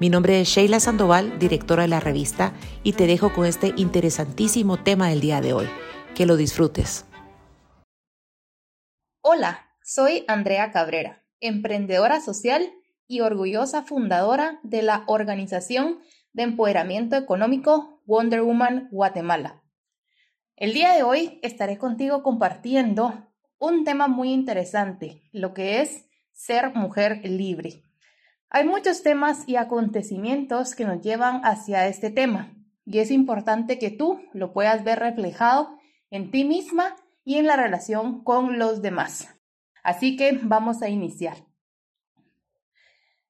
Mi nombre es Sheila Sandoval, directora de la revista, y te dejo con este interesantísimo tema del día de hoy. Que lo disfrutes. Hola, soy Andrea Cabrera, emprendedora social y orgullosa fundadora de la organización de empoderamiento económico Wonder Woman Guatemala. El día de hoy estaré contigo compartiendo un tema muy interesante, lo que es ser mujer libre. Hay muchos temas y acontecimientos que nos llevan hacia este tema y es importante que tú lo puedas ver reflejado en ti misma y en la relación con los demás. Así que vamos a iniciar.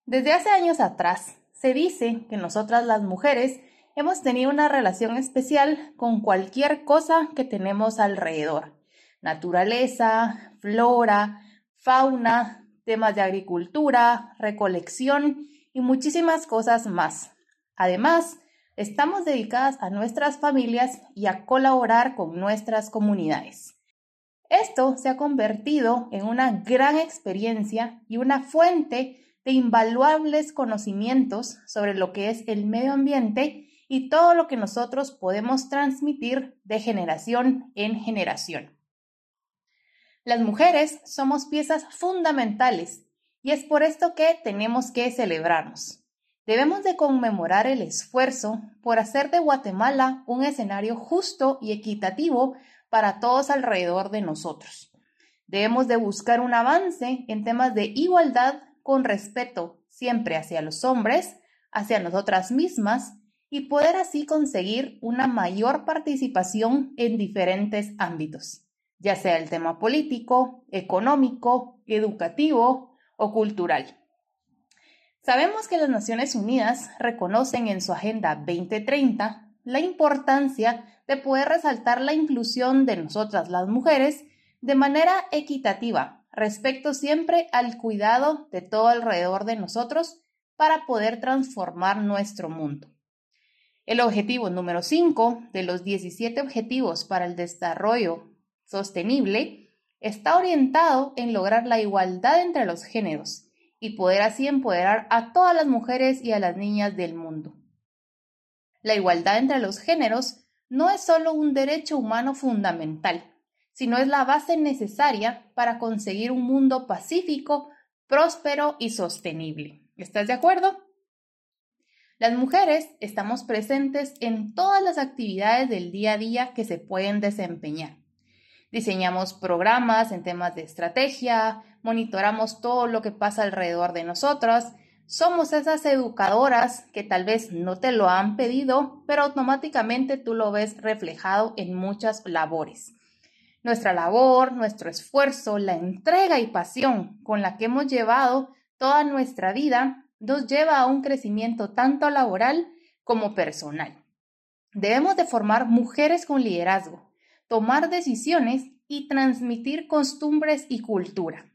Desde hace años atrás, se dice que nosotras las mujeres hemos tenido una relación especial con cualquier cosa que tenemos alrededor. Naturaleza, flora, fauna, temas de agricultura, recolección y muchísimas cosas más. Además, estamos dedicadas a nuestras familias y a colaborar con nuestras comunidades. Esto se ha convertido en una gran experiencia y una fuente de invaluables conocimientos sobre lo que es el medio ambiente y todo lo que nosotros podemos transmitir de generación en generación. Las mujeres somos piezas fundamentales y es por esto que tenemos que celebrarnos. Debemos de conmemorar el esfuerzo por hacer de Guatemala un escenario justo y equitativo para todos alrededor de nosotros. Debemos de buscar un avance en temas de igualdad con respeto siempre hacia los hombres, hacia nosotras mismas y poder así conseguir una mayor participación en diferentes ámbitos ya sea el tema político, económico, educativo o cultural. Sabemos que las Naciones Unidas reconocen en su Agenda 2030 la importancia de poder resaltar la inclusión de nosotras las mujeres de manera equitativa respecto siempre al cuidado de todo alrededor de nosotros para poder transformar nuestro mundo. El objetivo número 5 de los 17 Objetivos para el Desarrollo sostenible está orientado en lograr la igualdad entre los géneros y poder así empoderar a todas las mujeres y a las niñas del mundo. La igualdad entre los géneros no es solo un derecho humano fundamental, sino es la base necesaria para conseguir un mundo pacífico, próspero y sostenible. ¿Estás de acuerdo? Las mujeres estamos presentes en todas las actividades del día a día que se pueden desempeñar diseñamos programas en temas de estrategia, monitoramos todo lo que pasa alrededor de nosotros. Somos esas educadoras que tal vez no te lo han pedido, pero automáticamente tú lo ves reflejado en muchas labores. Nuestra labor, nuestro esfuerzo, la entrega y pasión con la que hemos llevado toda nuestra vida nos lleva a un crecimiento tanto laboral como personal. Debemos de formar mujeres con liderazgo, tomar decisiones y transmitir costumbres y cultura.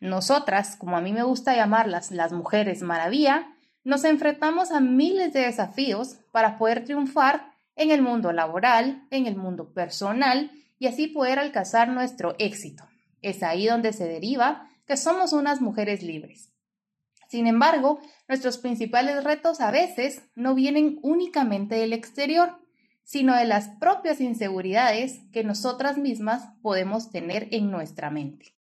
Nosotras, como a mí me gusta llamarlas las mujeres maravilla, nos enfrentamos a miles de desafíos para poder triunfar en el mundo laboral, en el mundo personal y así poder alcanzar nuestro éxito. Es ahí donde se deriva que somos unas mujeres libres. Sin embargo, nuestros principales retos a veces no vienen únicamente del exterior, sino de las propias inseguridades que nosotras mismas podemos tener en nuestra mente.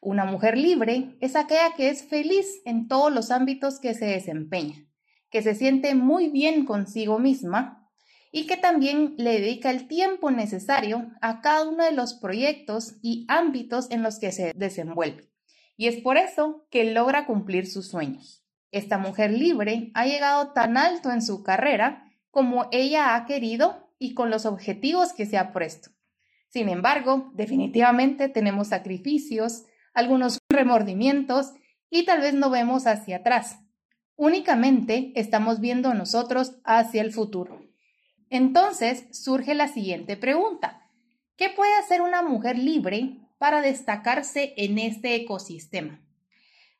Una mujer libre es aquella que es feliz en todos los ámbitos que se desempeña, que se siente muy bien consigo misma y que también le dedica el tiempo necesario a cada uno de los proyectos y ámbitos en los que se desenvuelve. Y es por eso que logra cumplir sus sueños. Esta mujer libre ha llegado tan alto en su carrera como ella ha querido y con los objetivos que se ha puesto. Sin embargo, definitivamente tenemos sacrificios, algunos remordimientos y tal vez no vemos hacia atrás. Únicamente estamos viendo nosotros hacia el futuro. Entonces surge la siguiente pregunta. ¿Qué puede hacer una mujer libre para destacarse en este ecosistema?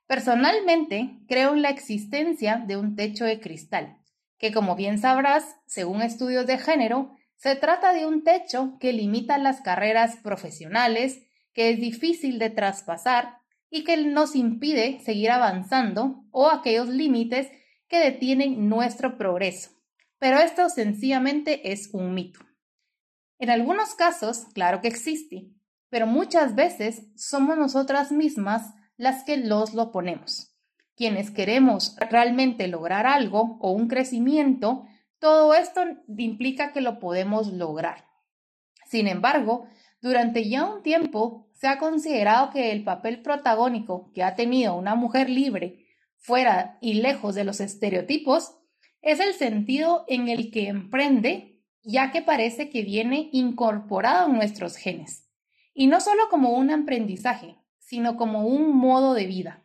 Personalmente, creo en la existencia de un techo de cristal, que como bien sabrás, según estudios de género, se trata de un techo que limita las carreras profesionales, que es difícil de traspasar y que nos impide seguir avanzando o aquellos límites que detienen nuestro progreso. Pero esto sencillamente es un mito. En algunos casos, claro que existe, pero muchas veces somos nosotras mismas las que los lo ponemos. Quienes queremos realmente lograr algo o un crecimiento, todo esto implica que lo podemos lograr. Sin embargo, durante ya un tiempo se ha considerado que el papel protagónico que ha tenido una mujer libre, fuera y lejos de los estereotipos, es el sentido en el que emprende, ya que parece que viene incorporado en nuestros genes. Y no solo como un aprendizaje, sino como un modo de vida.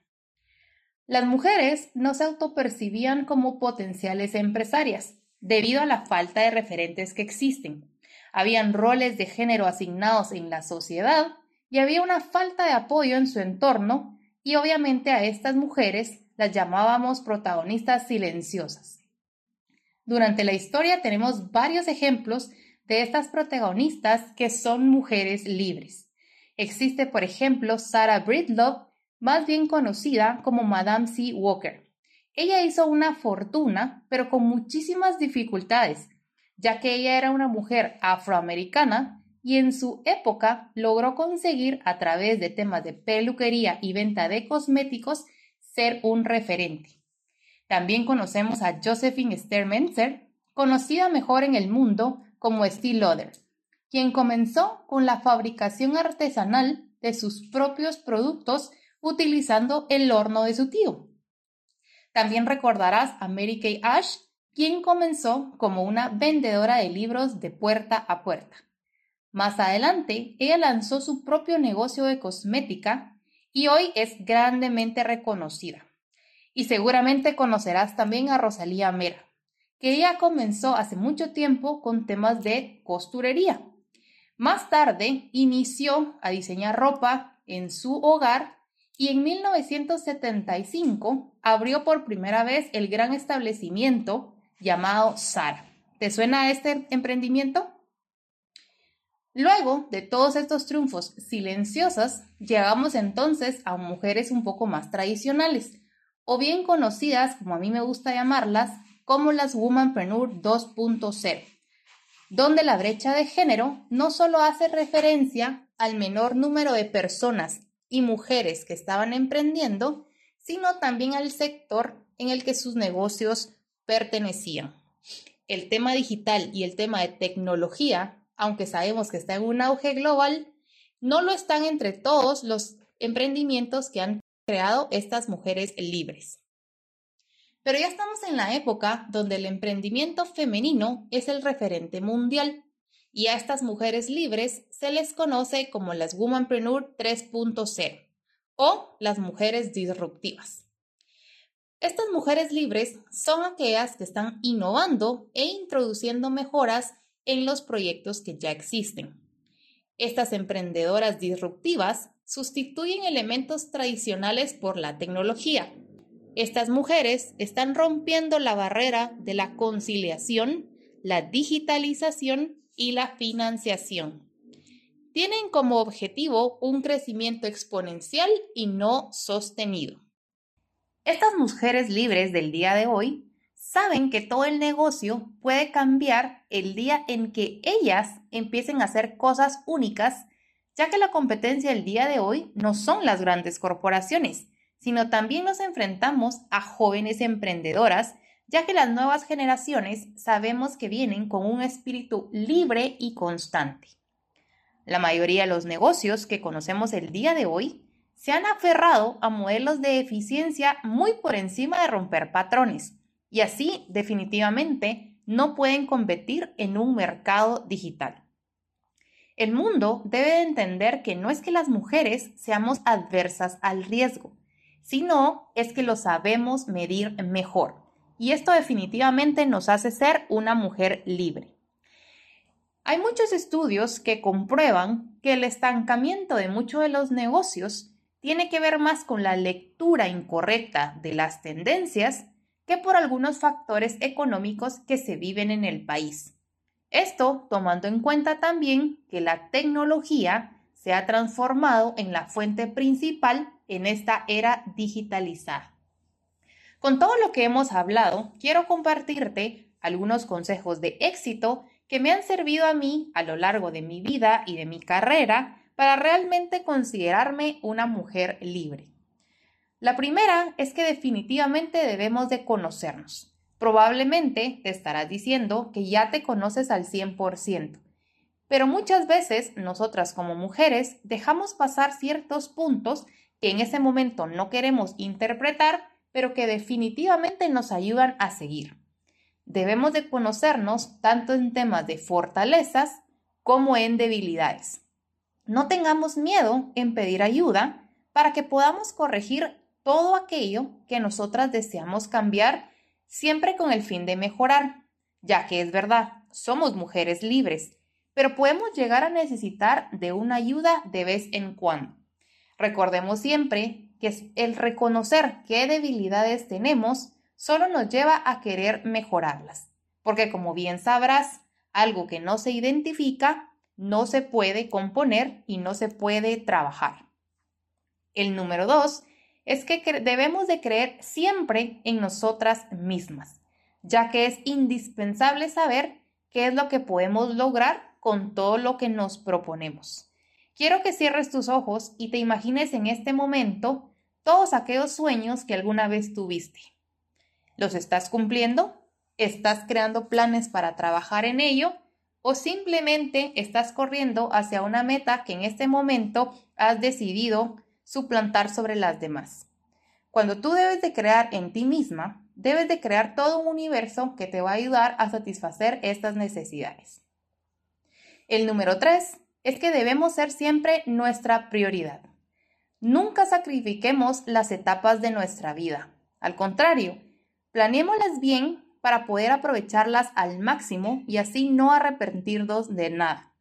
Las mujeres no se autopercibían como potenciales empresarias, debido a la falta de referentes que existen. Habían roles de género asignados en la sociedad y había una falta de apoyo en su entorno y obviamente a estas mujeres las llamábamos protagonistas silenciosas. Durante la historia tenemos varios ejemplos de estas protagonistas que son mujeres libres. Existe, por ejemplo, Sarah Bridlove, más bien conocida como Madame C. Walker. Ella hizo una fortuna, pero con muchísimas dificultades, ya que ella era una mujer afroamericana y en su época logró conseguir a través de temas de peluquería y venta de cosméticos ser un referente. También conocemos a Josephine Stermenzer, conocida mejor en el mundo como Steel Lauder, quien comenzó con la fabricación artesanal de sus propios productos utilizando el horno de su tío. También recordarás a Mary Kay Ash, quien comenzó como una vendedora de libros de puerta a puerta. Más adelante, ella lanzó su propio negocio de cosmética y hoy es grandemente reconocida. Y seguramente conocerás también a Rosalía Mera, que ella comenzó hace mucho tiempo con temas de costurería. Más tarde inició a diseñar ropa en su hogar y en 1975 abrió por primera vez el gran establecimiento llamado Sara. ¿Te suena este emprendimiento? Luego de todos estos triunfos silenciosos, llegamos entonces a mujeres un poco más tradicionales, o bien conocidas, como a mí me gusta llamarlas, como las Womanpreneur 2.0, donde la brecha de género no solo hace referencia al menor número de personas y mujeres que estaban emprendiendo, sino también al sector en el que sus negocios pertenecían. El tema digital y el tema de tecnología aunque sabemos que está en un auge global, no lo están entre todos los emprendimientos que han creado estas mujeres libres. Pero ya estamos en la época donde el emprendimiento femenino es el referente mundial y a estas mujeres libres se les conoce como las Womanpreneur 3.0 o las mujeres disruptivas. Estas mujeres libres son aquellas que están innovando e introduciendo mejoras en los proyectos que ya existen. Estas emprendedoras disruptivas sustituyen elementos tradicionales por la tecnología. Estas mujeres están rompiendo la barrera de la conciliación, la digitalización y la financiación. Tienen como objetivo un crecimiento exponencial y no sostenido. Estas mujeres libres del día de hoy saben que todo el negocio puede cambiar el día en que ellas empiecen a hacer cosas únicas, ya que la competencia del día de hoy no son las grandes corporaciones, sino también nos enfrentamos a jóvenes emprendedoras, ya que las nuevas generaciones sabemos que vienen con un espíritu libre y constante. La mayoría de los negocios que conocemos el día de hoy se han aferrado a modelos de eficiencia muy por encima de romper patrones y así definitivamente no pueden competir en un mercado digital. El mundo debe entender que no es que las mujeres seamos adversas al riesgo, sino es que lo sabemos medir mejor. Y esto definitivamente nos hace ser una mujer libre. Hay muchos estudios que comprueban que el estancamiento de muchos de los negocios tiene que ver más con la lectura incorrecta de las tendencias que por algunos factores económicos que se viven en el país. Esto tomando en cuenta también que la tecnología se ha transformado en la fuente principal en esta era digitalizada. Con todo lo que hemos hablado, quiero compartirte algunos consejos de éxito que me han servido a mí a lo largo de mi vida y de mi carrera para realmente considerarme una mujer libre. La primera es que definitivamente debemos de conocernos. Probablemente te estarás diciendo que ya te conoces al 100%, pero muchas veces nosotras como mujeres dejamos pasar ciertos puntos que en ese momento no queremos interpretar, pero que definitivamente nos ayudan a seguir. Debemos de conocernos tanto en temas de fortalezas como en debilidades. No tengamos miedo en pedir ayuda para que podamos corregir todo aquello que nosotras deseamos cambiar siempre con el fin de mejorar, ya que es verdad, somos mujeres libres, pero podemos llegar a necesitar de una ayuda de vez en cuando. Recordemos siempre el reconocer qué debilidades tenemos solo nos lleva a querer mejorarlas, porque como bien sabrás, algo que no se identifica no se puede componer y no se puede trabajar. El número dos es que debemos de creer siempre en nosotras mismas, ya que es indispensable saber qué es lo que podemos lograr con todo lo que nos proponemos. Quiero que cierres tus ojos y te imagines en este momento todos aquellos sueños que alguna vez tuviste. ¿Los estás cumpliendo? ¿Estás creando planes para trabajar en ello? ¿O simplemente estás corriendo hacia una meta que en este momento has decidido suplantar sobre las demás? Cuando tú debes de crear en ti misma, debes de crear todo un universo que te va a ayudar a satisfacer estas necesidades. El número tres es que debemos ser siempre nuestra prioridad. Nunca sacrifiquemos las etapas de nuestra vida. Al contrario, Planeémoslas bien para poder aprovecharlas al máximo y así no arrepentirnos de nada.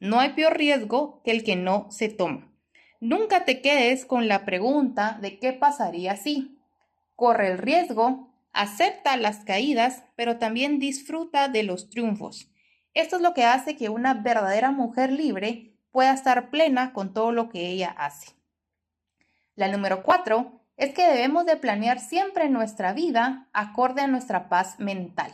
No hay peor riesgo que el que no se toma. Nunca te quedes con la pregunta de qué pasaría si. Corre el riesgo, acepta las caídas, pero también disfruta de los triunfos. Esto es lo que hace que una verdadera mujer libre pueda estar plena con todo lo que ella hace. La número cuatro es que debemos de planear siempre nuestra vida acorde a nuestra paz mental.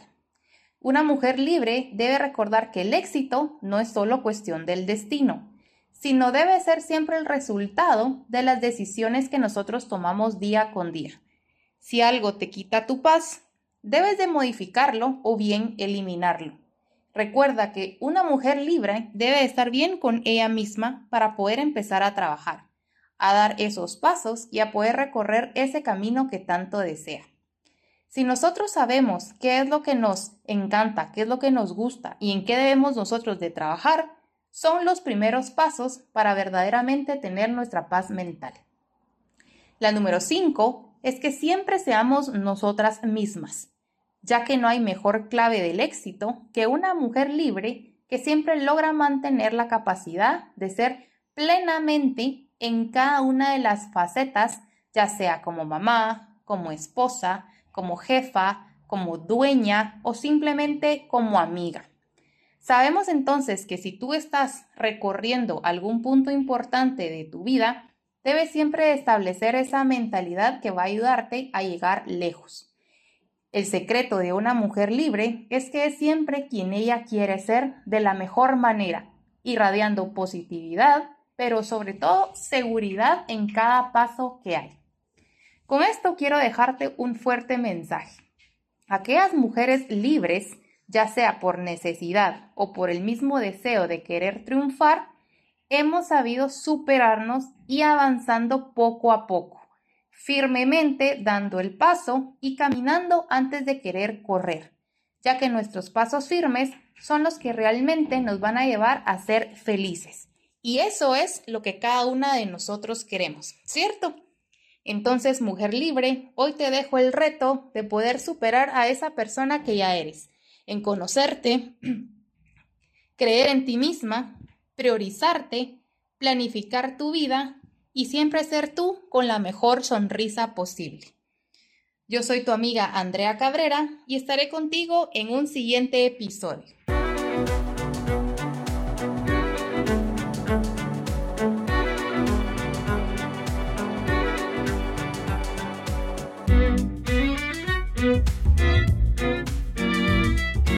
Una mujer libre debe recordar que el éxito no es solo cuestión del destino, sino debe ser siempre el resultado de las decisiones que nosotros tomamos día con día. Si algo te quita tu paz, debes de modificarlo o bien eliminarlo. Recuerda que una mujer libre debe estar bien con ella misma para poder empezar a trabajar a dar esos pasos y a poder recorrer ese camino que tanto desea. Si nosotros sabemos qué es lo que nos encanta, qué es lo que nos gusta y en qué debemos nosotros de trabajar, son los primeros pasos para verdaderamente tener nuestra paz mental. La número 5 es que siempre seamos nosotras mismas, ya que no hay mejor clave del éxito que una mujer libre que siempre logra mantener la capacidad de ser plenamente en cada una de las facetas, ya sea como mamá, como esposa, como jefa, como dueña o simplemente como amiga. Sabemos entonces que si tú estás recorriendo algún punto importante de tu vida, debes siempre establecer esa mentalidad que va a ayudarte a llegar lejos. El secreto de una mujer libre es que es siempre quien ella quiere ser de la mejor manera, irradiando positividad, pero sobre todo seguridad en cada paso que hay. Con esto quiero dejarte un fuerte mensaje. Aquellas mujeres libres, ya sea por necesidad o por el mismo deseo de querer triunfar, hemos sabido superarnos y avanzando poco a poco, firmemente dando el paso y caminando antes de querer correr, ya que nuestros pasos firmes son los que realmente nos van a llevar a ser felices. Y eso es lo que cada una de nosotros queremos, ¿cierto? Entonces, mujer libre, hoy te dejo el reto de poder superar a esa persona que ya eres, en conocerte, creer en ti misma, priorizarte, planificar tu vida y siempre ser tú con la mejor sonrisa posible. Yo soy tu amiga Andrea Cabrera y estaré contigo en un siguiente episodio.